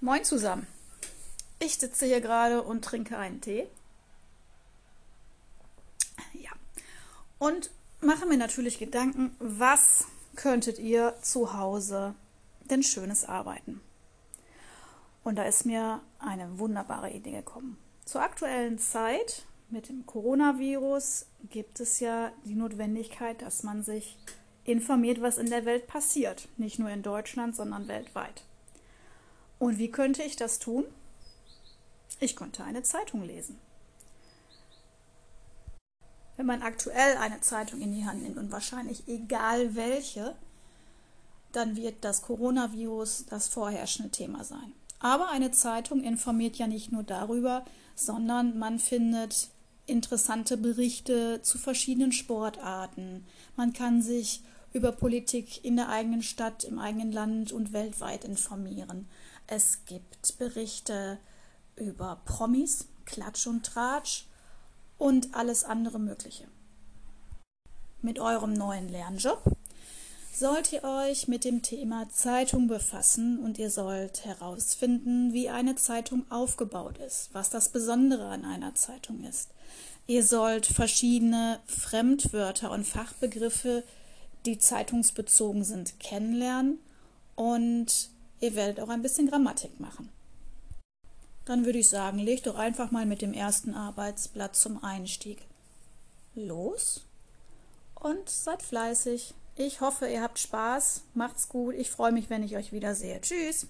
Moin zusammen. Ich sitze hier gerade und trinke einen Tee. Ja. Und mache mir natürlich Gedanken, was könntet ihr zu Hause denn schönes arbeiten? Und da ist mir eine wunderbare Idee gekommen. Zur aktuellen Zeit mit dem Coronavirus gibt es ja die Notwendigkeit, dass man sich informiert, was in der Welt passiert. Nicht nur in Deutschland, sondern weltweit. Und wie könnte ich das tun? Ich könnte eine Zeitung lesen. Wenn man aktuell eine Zeitung in die Hand nimmt und wahrscheinlich egal welche, dann wird das Coronavirus das vorherrschende Thema sein. Aber eine Zeitung informiert ja nicht nur darüber, sondern man findet interessante Berichte zu verschiedenen Sportarten. Man kann sich über Politik in der eigenen Stadt, im eigenen Land und weltweit informieren. Es gibt Berichte über Promis, Klatsch und Tratsch und alles andere Mögliche. Mit eurem neuen Lernjob sollt ihr euch mit dem Thema Zeitung befassen und ihr sollt herausfinden, wie eine Zeitung aufgebaut ist, was das Besondere an einer Zeitung ist. Ihr sollt verschiedene Fremdwörter und Fachbegriffe, die zeitungsbezogen sind, kennenlernen und ihr werdet auch ein bisschen Grammatik machen. Dann würde ich sagen, legt doch einfach mal mit dem ersten Arbeitsblatt zum Einstieg los und seid fleißig. Ich hoffe, ihr habt Spaß. Macht's gut. Ich freue mich, wenn ich euch wiedersehe. Tschüss.